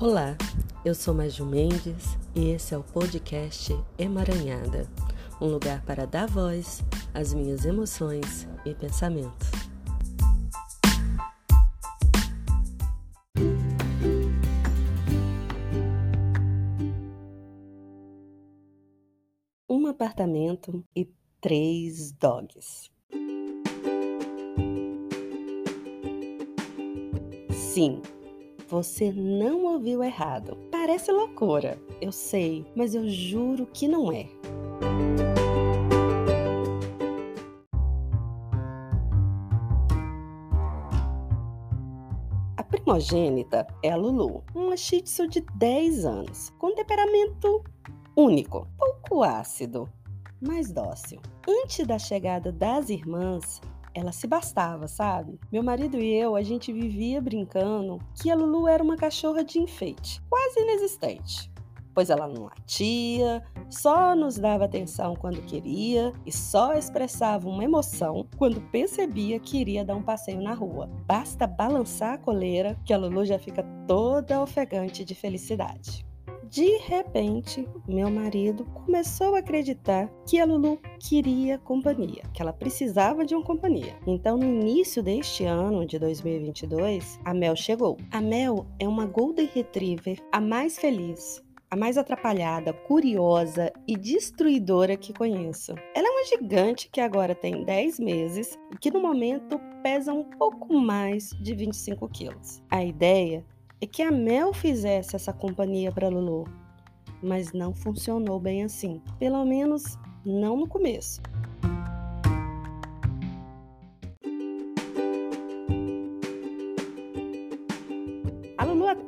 Olá, eu sou Maju Mendes e esse é o podcast Emaranhada, um lugar para dar voz às minhas emoções e pensamentos. Um apartamento e três dogs. Sim, você não ouviu errado. Parece loucura, eu sei, mas eu juro que não é. A primogênita é a Lulu, uma shih tzu de 10 anos, com temperamento único, pouco ácido, mas dócil. Antes da chegada das irmãs, ela se bastava, sabe? Meu marido e eu, a gente vivia brincando que a Lulu era uma cachorra de enfeite, quase inexistente. Pois ela não latia, só nos dava atenção quando queria e só expressava uma emoção quando percebia que iria dar um passeio na rua. Basta balançar a coleira que a Lulu já fica toda ofegante de felicidade. De repente, meu marido começou a acreditar que a Lulu queria companhia, que ela precisava de uma companhia. Então, no início deste ano de 2022, a Mel chegou. A Mel é uma Golden Retriever, a mais feliz, a mais atrapalhada, curiosa e destruidora que conheço. Ela é uma gigante que agora tem 10 meses e que no momento pesa um pouco mais de 25 quilos. A ideia é que a Mel fizesse essa companhia para Lulu, mas não funcionou bem assim, pelo menos não no começo.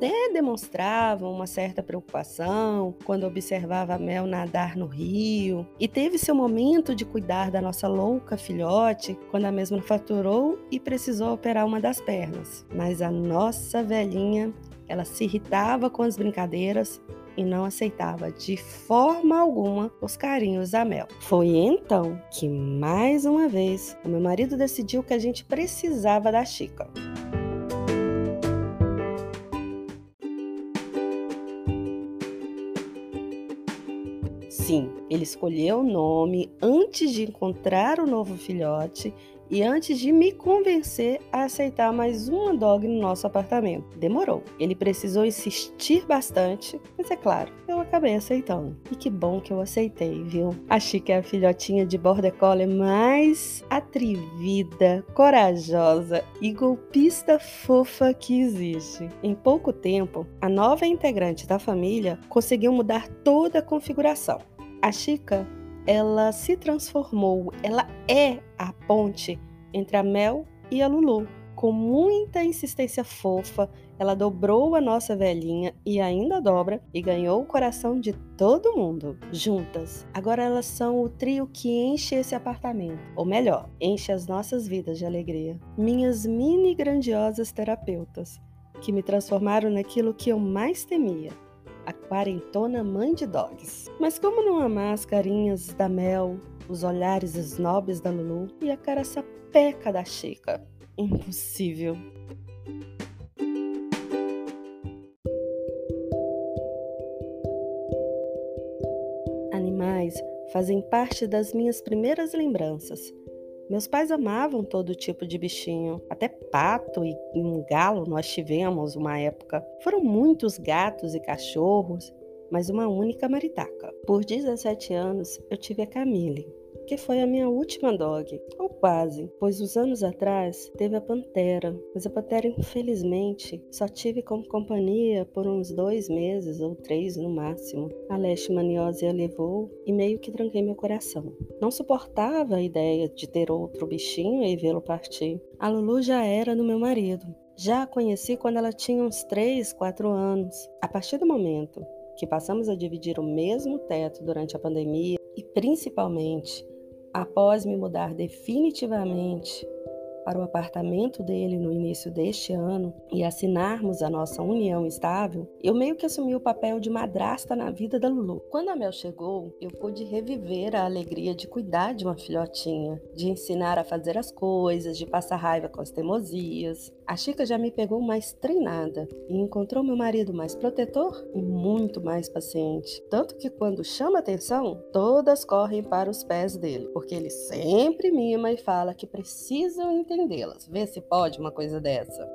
Até demonstrava uma certa preocupação quando observava a Mel nadar no rio e teve seu momento de cuidar da nossa louca filhote quando a mesma faturou e precisou operar uma das pernas. Mas a nossa velhinha, ela se irritava com as brincadeiras e não aceitava de forma alguma os carinhos da Mel. Foi então que, mais uma vez, o meu marido decidiu que a gente precisava da Chica. Sim, ele escolheu o nome antes de encontrar o novo filhote e antes de me convencer a aceitar mais uma dog no nosso apartamento. Demorou. Ele precisou insistir bastante, mas é claro, eu acabei aceitando. E que bom que eu aceitei, viu? Achei que é a filhotinha de Border Collie mais atrevida, corajosa e golpista fofa que existe. Em pouco tempo, a nova integrante da família conseguiu mudar toda a configuração. A Chica, ela se transformou, ela é a ponte entre a Mel e a Lulu. Com muita insistência fofa, ela dobrou a nossa velhinha e ainda dobra e ganhou o coração de todo mundo. Juntas, agora elas são o trio que enche esse apartamento, ou melhor, enche as nossas vidas de alegria. Minhas mini grandiosas terapeutas, que me transformaram naquilo que eu mais temia, a quarentona mãe de dogs. Mas como não amar as carinhas da Mel, os olhares snobs da Lulu e a cara sapeca da Chica? Impossível. Animais fazem parte das minhas primeiras lembranças. Meus pais amavam todo tipo de bichinho, até pato e um galo nós tivemos uma época. Foram muitos gatos e cachorros, mas uma única maritaca. Por 17 anos eu tive a Camille, que foi a minha última dog, ou quase, pois uns anos atrás teve a Pantera, mas a Pantera infelizmente só tive como companhia por uns dois meses ou três no máximo. A leishmaniose a levou e meio que tranquei meu coração. Não suportava a ideia de ter outro bichinho e vê-lo partir. A Lulu já era do meu marido. Já a conheci quando ela tinha uns 3, 4 anos. A partir do momento que passamos a dividir o mesmo teto durante a pandemia e principalmente após me mudar definitivamente para o apartamento dele no início deste ano e assinarmos a nossa união estável, eu meio que assumi o papel de madrasta na vida da Lulu. Quando a Mel chegou, eu pude reviver a alegria de cuidar de uma filhotinha, de ensinar a fazer as coisas, de passar raiva com as teimosias. A Chica já me pegou mais treinada e encontrou meu marido mais protetor e muito mais paciente. Tanto que quando chama atenção, todas correm para os pés dele, porque ele sempre mima e fala que precisam entendê-las. Vê se pode uma coisa dessa.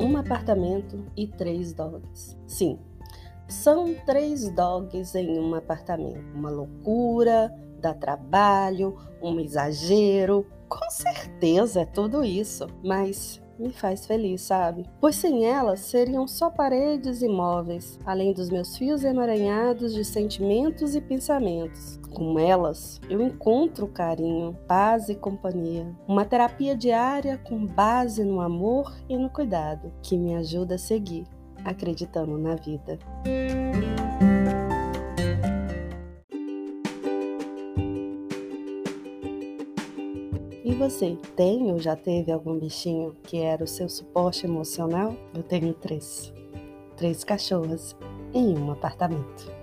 Um apartamento e três dogs. Sim, são três dogs em um apartamento. Uma loucura, dá trabalho, um exagero. Com certeza é tudo isso, mas me faz feliz, sabe? Pois sem elas seriam só paredes imóveis, além dos meus fios emaranhados de sentimentos e pensamentos. Com elas, eu encontro carinho, paz e companhia. Uma terapia diária com base no amor e no cuidado, que me ajuda a seguir, acreditando na vida. Você, tem ou já teve algum bichinho que era o seu suporte emocional? Eu tenho três. Três cachorras em um apartamento.